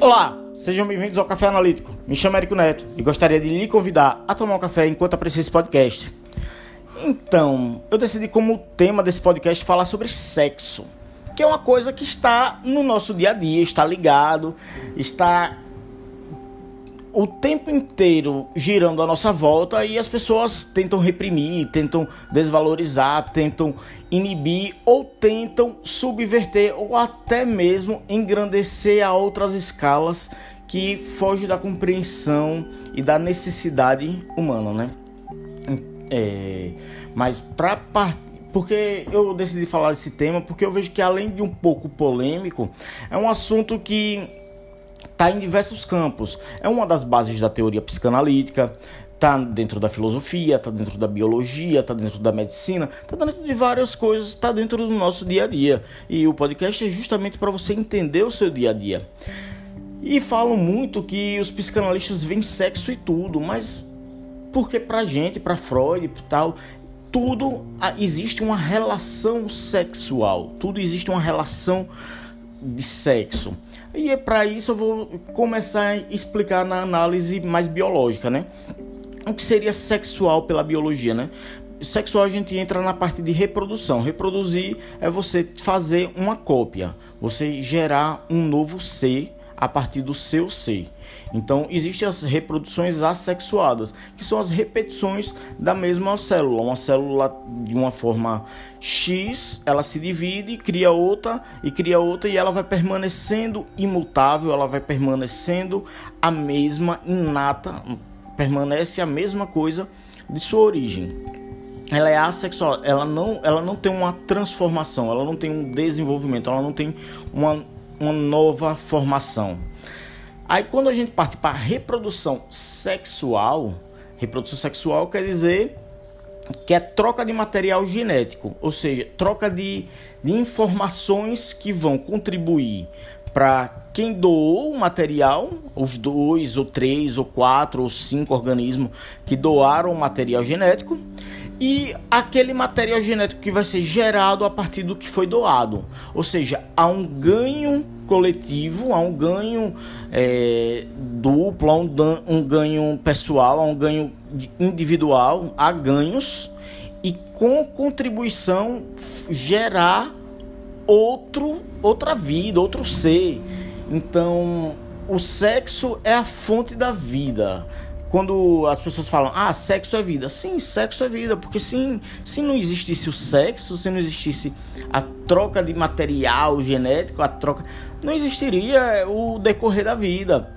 Olá, sejam bem-vindos ao Café Analítico. Me chamo Érico Neto e gostaria de lhe convidar a tomar um café enquanto aprecia esse podcast. Então, eu decidi como tema desse podcast falar sobre sexo, que é uma coisa que está no nosso dia a dia, está ligado, está o tempo inteiro girando à nossa volta e as pessoas tentam reprimir, tentam desvalorizar, tentam inibir ou tentam subverter ou até mesmo engrandecer a outras escalas que fogem da compreensão e da necessidade humana, né? É, mas para porque eu decidi falar desse tema porque eu vejo que além de um pouco polêmico, é um assunto que está em diversos campos. É uma das bases da teoria psicanalítica, está dentro da filosofia, está dentro da biologia, está dentro da medicina, está dentro de várias coisas, está dentro do nosso dia a dia. E o podcast é justamente para você entender o seu dia a dia. E falam muito que os psicanalistas veem sexo e tudo, mas porque pra gente, pra Freud e tal, tudo existe uma relação sexual, tudo existe uma relação de sexo. E é para isso eu vou começar a explicar na análise mais biológica, né? O que seria sexual pela biologia, né? Sexual a gente entra na parte de reprodução. Reproduzir é você fazer uma cópia, você gerar um novo ser a partir do seu ser. Então, existem as reproduções assexuadas, que são as repetições da mesma célula. Uma célula de uma forma X, ela se divide, cria outra e cria outra e ela vai permanecendo imutável, ela vai permanecendo a mesma inata, permanece a mesma coisa de sua origem ela é assexual, ela não, ela não tem uma transformação, ela não tem um desenvolvimento, ela não tem uma uma nova formação. Aí quando a gente parte para reprodução sexual, reprodução sexual quer dizer que é troca de material genético, ou seja, troca de, de informações que vão contribuir para quem doou o material, os dois ou três ou quatro ou cinco organismos que doaram o material genético, e aquele material genético que vai ser gerado a partir do que foi doado. Ou seja, há um ganho coletivo, há um ganho é, duplo, há um, um ganho pessoal, há um ganho individual, há ganhos e com contribuição gerar outro, outra vida, outro ser. Então, o sexo é a fonte da vida quando as pessoas falam, ah, sexo é vida. Sim, sexo é vida, porque sim, se não existisse o sexo, se não existisse a troca de material genético, a troca, não existiria o decorrer da vida.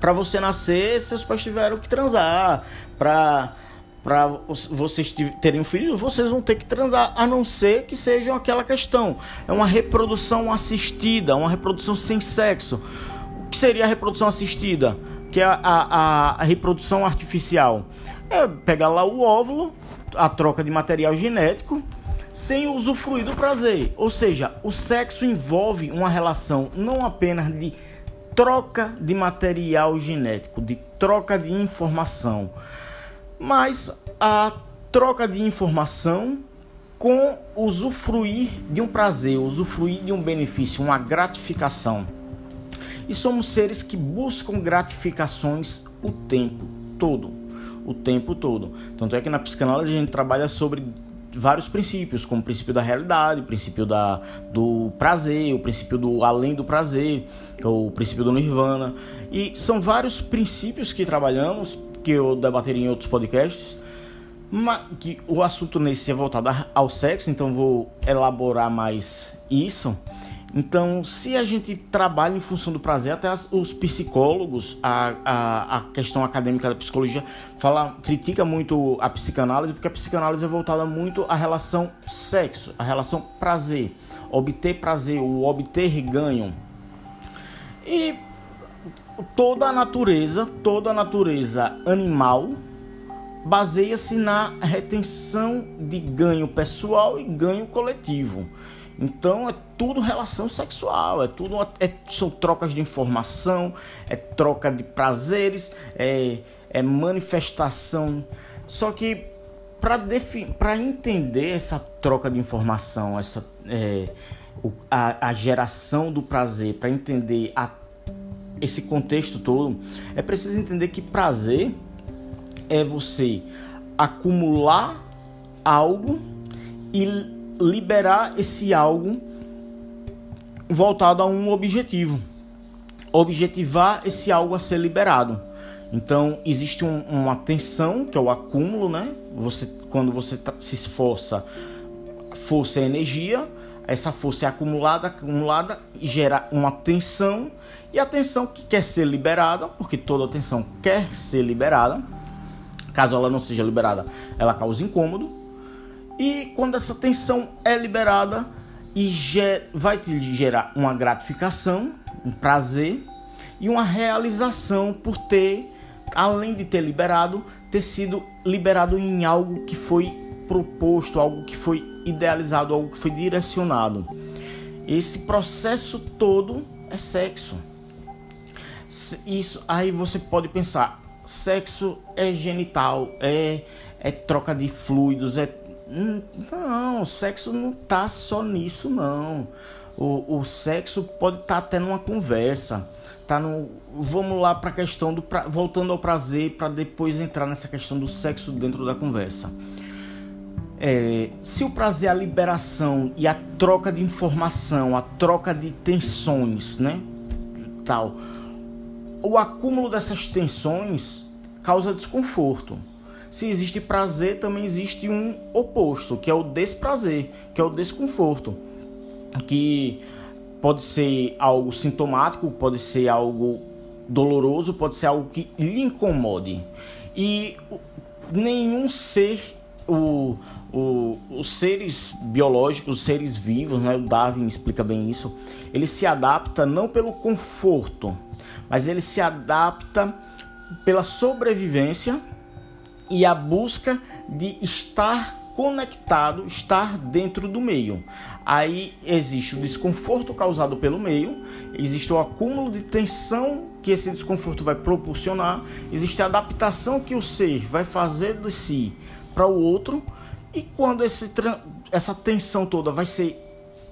Para você nascer, seus pais tiveram que transar. Para para vocês terem um filho, vocês vão ter que transar, a não ser que seja aquela questão. É uma reprodução assistida, uma reprodução sem sexo. O que seria a reprodução assistida? que é a, a, a reprodução artificial. É pegar lá o óvulo, a troca de material genético, sem usufruir do prazer. Ou seja, o sexo envolve uma relação não apenas de troca de material genético, de troca de informação, mas a troca de informação com usufruir de um prazer, usufruir de um benefício, uma gratificação. E somos seres que buscam gratificações o tempo todo. O tempo todo. Tanto é que na psicanálise a gente trabalha sobre vários princípios, como o princípio da realidade, o princípio da, do prazer, o princípio do além do prazer, o princípio do nirvana. E são vários princípios que trabalhamos, que eu debateria em outros podcasts, mas que o assunto nesse é voltado ao sexo, então vou elaborar mais isso. Então, se a gente trabalha em função do prazer, até as, os psicólogos, a, a, a, questão acadêmica da psicologia fala, critica muito a psicanálise, porque a psicanálise é voltada muito à relação sexo, à relação prazer, obter prazer, o obter ganho. E toda a natureza, toda a natureza animal baseia-se na retenção de ganho pessoal e ganho coletivo. Então é tudo relação sexual, é tudo é, são trocas de informação, é troca de prazeres, é, é manifestação. Só que para entender essa troca de informação, essa é, a, a geração do prazer, para entender a esse contexto todo, é preciso entender que prazer é você acumular algo e liberar esse algo voltado a um objetivo. Objetivar esse algo a ser liberado. Então, existe um, uma tensão, que é o acúmulo, né? Você, quando você se esforça, força é energia, essa força é acumulada, acumulada gera uma tensão, e a tensão que quer ser liberada, porque toda tensão quer ser liberada, caso ela não seja liberada, ela causa incômodo, e quando essa tensão é liberada, e vai te gerar uma gratificação, um prazer e uma realização por ter além de ter liberado, ter sido liberado em algo que foi proposto, algo que foi idealizado, algo que foi direcionado. Esse processo todo é sexo. Isso aí você pode pensar, sexo é genital, é, é troca de fluidos, é não, sexo não tá só nisso não. O, o sexo pode estar tá até numa conversa tá no vamos lá para a questão do pra... voltando ao prazer para depois entrar nessa questão do sexo dentro da conversa. É, se o prazer é a liberação e a troca de informação, a troca de tensões, né, tal, o acúmulo dessas tensões causa desconforto. Se existe prazer, também existe um oposto, que é o desprazer, que é o desconforto, que Pode ser algo sintomático, pode ser algo doloroso, pode ser algo que lhe incomode. E nenhum ser, o, o, os seres biológicos, os seres vivos, né, o Darwin explica bem isso, ele se adapta não pelo conforto, mas ele se adapta pela sobrevivência e a busca de estar conectado, estar dentro do meio. Aí existe o desconforto causado pelo meio, existe o acúmulo de tensão que esse desconforto vai proporcionar, existe a adaptação que o ser vai fazer de si para o outro, e quando esse, essa tensão toda vai ser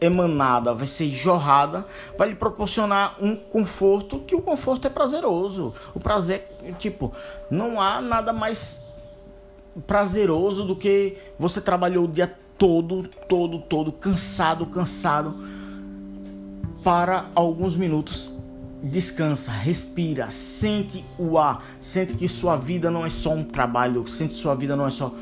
emanada, vai ser jorrada, vai lhe proporcionar um conforto que o conforto é prazeroso. O prazer, tipo, não há nada mais prazeroso do que você trabalhou o dia todo, todo, todo, cansado, cansado, para alguns minutos descansa, respira, sente o ar, sente que sua vida não é só um trabalho, sente que sua vida não é só.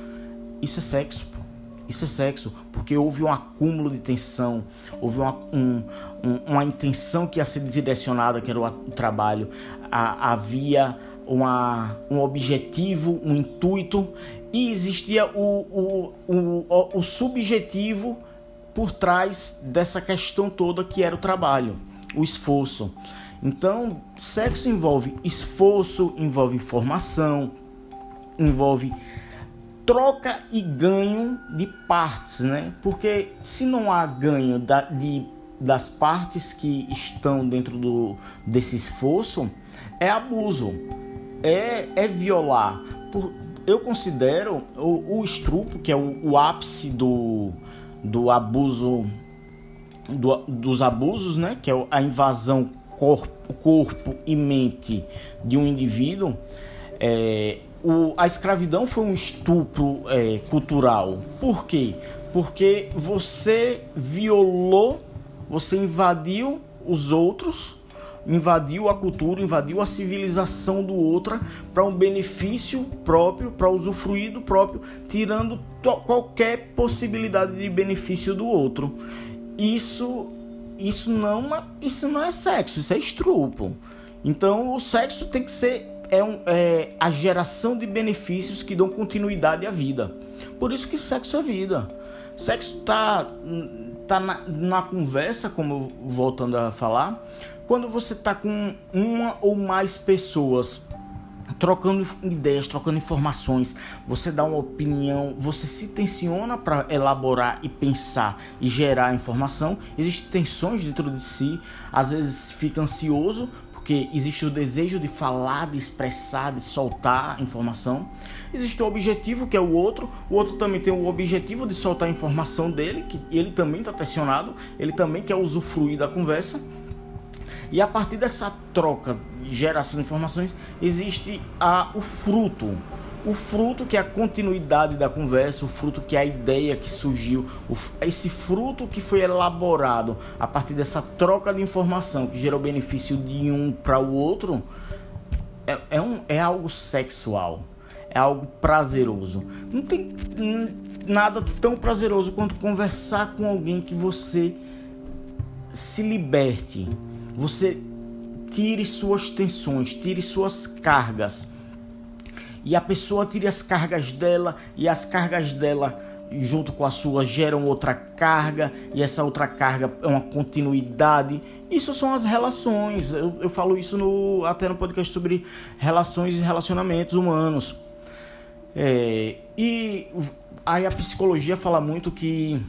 Isso é sexo, pô. Isso é sexo, porque houve um acúmulo de tensão, houve uma, um, um, uma intenção que ia ser direcionada, que era o, trabalho, a, havia uma, um objetivo, um intuito, e existia o, o, o, o subjetivo por trás dessa questão toda que era o trabalho, o esforço. Então, sexo envolve esforço, envolve informação, envolve troca e ganho de partes, né? Porque se não há ganho da, de, das partes que estão dentro do, desse esforço, é abuso, é, é violar. Por, eu considero o, o estrupo, que é o, o ápice do, do abuso, do, dos abusos, né? Que é a invasão corpo, corpo e mente de um indivíduo. É, o, a escravidão foi um estupro é, cultural. Por quê? Porque você violou, você invadiu os outros invadiu a cultura, invadiu a civilização do outro para um benefício próprio, para usufruir do próprio, tirando qualquer possibilidade de benefício do outro. Isso isso não é, isso não é sexo, isso é estrupo. Então o sexo tem que ser é, um, é a geração de benefícios que dão continuidade à vida. Por isso que sexo é vida. Sexo tá tá na, na conversa, como voltando a falar, quando você está com uma ou mais pessoas trocando ideias, trocando informações, você dá uma opinião, você se tensiona para elaborar e pensar e gerar informação. Existem tensões dentro de si, às vezes fica ansioso porque existe o desejo de falar, de expressar, de soltar informação. Existe o objetivo que é o outro, o outro também tem o objetivo de soltar a informação dele, que ele também está tensionado, ele também quer usufruir da conversa. E a partir dessa troca, geração de informações, existe a, o fruto. O fruto que é a continuidade da conversa, o fruto que é a ideia que surgiu, esse fruto que foi elaborado a partir dessa troca de informação que gerou benefício de um para o outro, é, é, um, é algo sexual, é algo prazeroso. Não tem nada tão prazeroso quanto conversar com alguém que você se liberte, você tire suas tensões, tire suas cargas. E a pessoa tire as cargas dela e as cargas dela junto com a sua geram outra carga e essa outra carga é uma continuidade. Isso são as relações. Eu, eu falo isso no, até no podcast sobre relações e relacionamentos humanos. É, e aí a psicologia fala muito que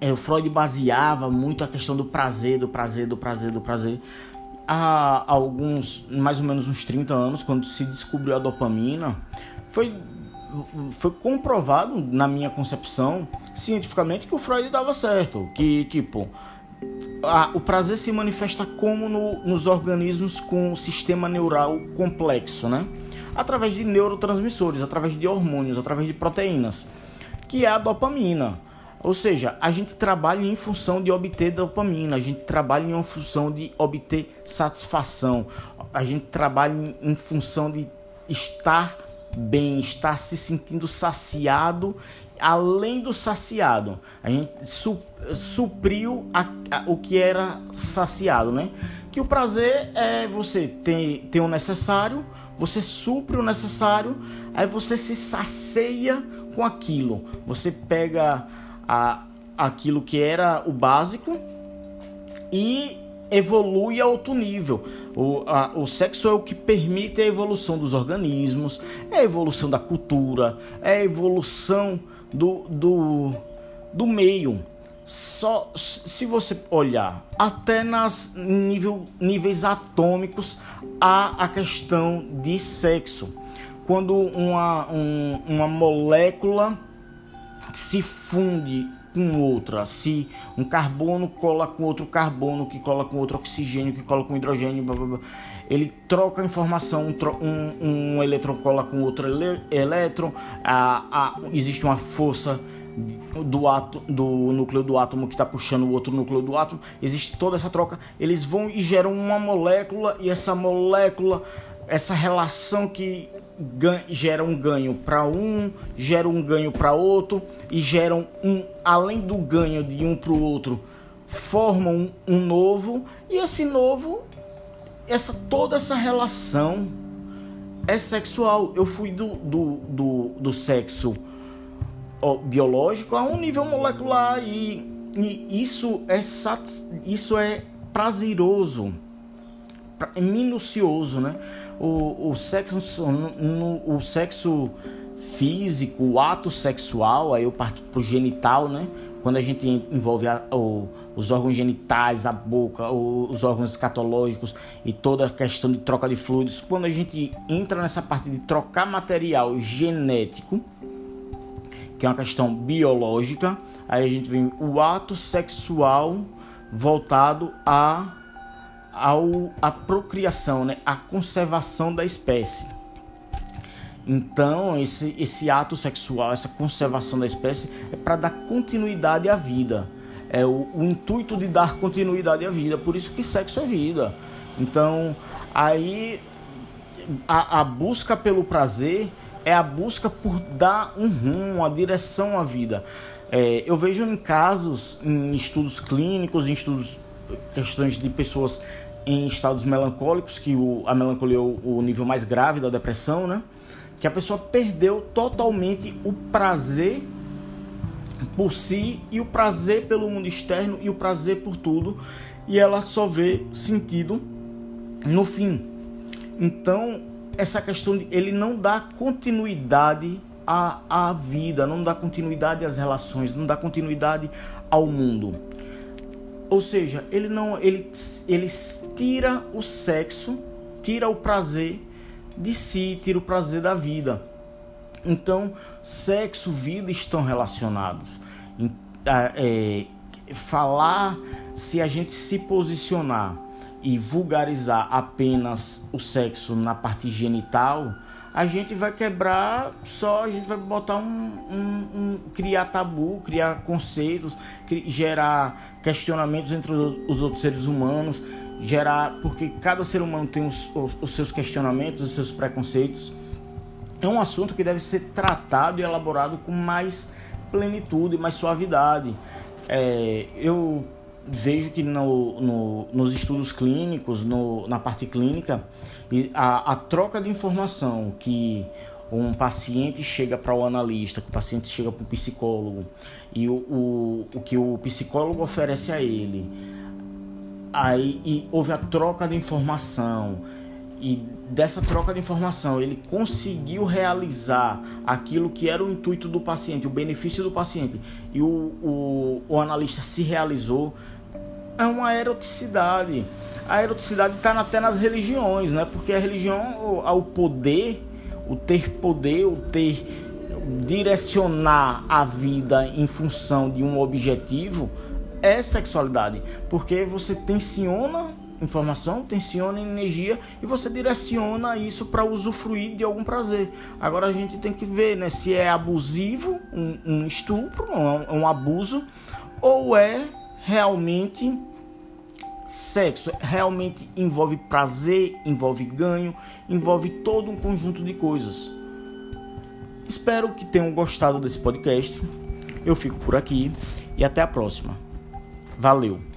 é, Freud baseava muito a questão do prazer, do prazer, do prazer, do prazer. Há alguns, mais ou menos uns 30 anos, quando se descobriu a dopamina, foi, foi comprovado, na minha concepção, cientificamente, que o Freud dava certo. Que, tipo, a, o prazer se manifesta como no, nos organismos com sistema neural complexo, né? Através de neurotransmissores, através de hormônios, através de proteínas, que é a dopamina. Ou seja, a gente trabalha em função de obter dopamina, a gente trabalha em função de obter satisfação, a gente trabalha em função de estar bem, estar se sentindo saciado, além do saciado. A gente su supriu a, a, o que era saciado, né? Que o prazer é você ter, ter o necessário, você supre o necessário, aí você se sacia com aquilo. Você pega a, aquilo que era o básico e evolui a outro nível. O, a, o sexo é o que permite a evolução dos organismos, é a evolução da cultura, é a evolução do, do, do meio. Só se você olhar até nas nível, níveis atômicos há a questão de sexo. Quando uma, um, uma molécula se funde com outra, se um carbono cola com outro carbono, que cola com outro oxigênio, que cola com hidrogênio, blá, blá, blá. ele troca informação, um, um, um elétron cola com outro elétron, a, a, existe uma força do, átomo, do núcleo do átomo que está puxando o outro núcleo do átomo, existe toda essa troca, eles vão e geram uma molécula e essa molécula, essa relação que gera um ganho para um, gera um ganho para outro e geram um, além do ganho de um para o outro, formam um, novo e esse novo, essa toda essa relação é sexual. Eu fui do, do, do, do sexo ó, biológico a um nível molecular e, e isso é isso é prazeroso, minucioso, né? o, o sexo no, o sexo físico, o ato sexual, aí eu parto pro genital, né? Quando a gente envolve a, o, os órgãos genitais, a boca, o, os órgãos escatológicos e toda a questão de troca de fluidos, quando a gente entra nessa parte de trocar material genético, que é uma questão biológica, aí a gente vem o ato sexual voltado a ao, a procriação, né? a conservação da espécie. Então, esse, esse ato sexual, essa conservação da espécie, é para dar continuidade à vida. É o, o, intuito de dar continuidade à vida. Por isso que sexo é vida. Então, aí a, a busca pelo prazer é a busca por dar um rumo, uma direção à vida. É, eu vejo em casos, em estudos clínicos, em estudos, questões de pessoas em estados melancólicos, que o, a melancolia é o, o nível mais grave da depressão, né? Que a pessoa perdeu totalmente o prazer por si e o prazer pelo mundo externo e o prazer por tudo, e ela só vê sentido no fim. Então, essa questão de ele não dá continuidade à, à vida, não dá continuidade às relações, não dá continuidade ao mundo. Ou seja, ele não ele, ele tira o sexo, tira o prazer de si, tira o prazer da vida. Então, sexo, vida estão relacionados. É, falar, se a gente se posicionar e vulgarizar apenas o sexo na parte genital, a gente vai quebrar só, a gente vai botar um, um, um criar tabu, criar conceitos, cri, gerar questionamentos entre os outros seres humanos, gerar, porque cada ser humano tem os, os, os seus questionamentos, os seus preconceitos. É um assunto que deve ser tratado e elaborado com mais plenitude, mais suavidade. É, eu vejo que no, no, nos estudos clínicos, no, na parte clínica, a, a troca de informação que um paciente chega para o analista, que o paciente chega para o psicólogo e o, o, o que o psicólogo oferece a ele, aí houve a troca de informação e dessa troca de informação ele conseguiu realizar aquilo que era o intuito do paciente, o benefício do paciente e o, o, o analista se realizou, é uma eroticidade. A eroticidade está até nas religiões, né? Porque a religião, o, o poder, o ter poder, o ter direcionar a vida em função de um objetivo é sexualidade, porque você tensiona informação, tensiona energia e você direciona isso para usufruir de algum prazer. Agora a gente tem que ver né, se é abusivo, um, um estupro, um, um abuso, ou é realmente sexo realmente envolve prazer, envolve ganho, envolve todo um conjunto de coisas. Espero que tenham gostado desse podcast. Eu fico por aqui e até a próxima. Valeu!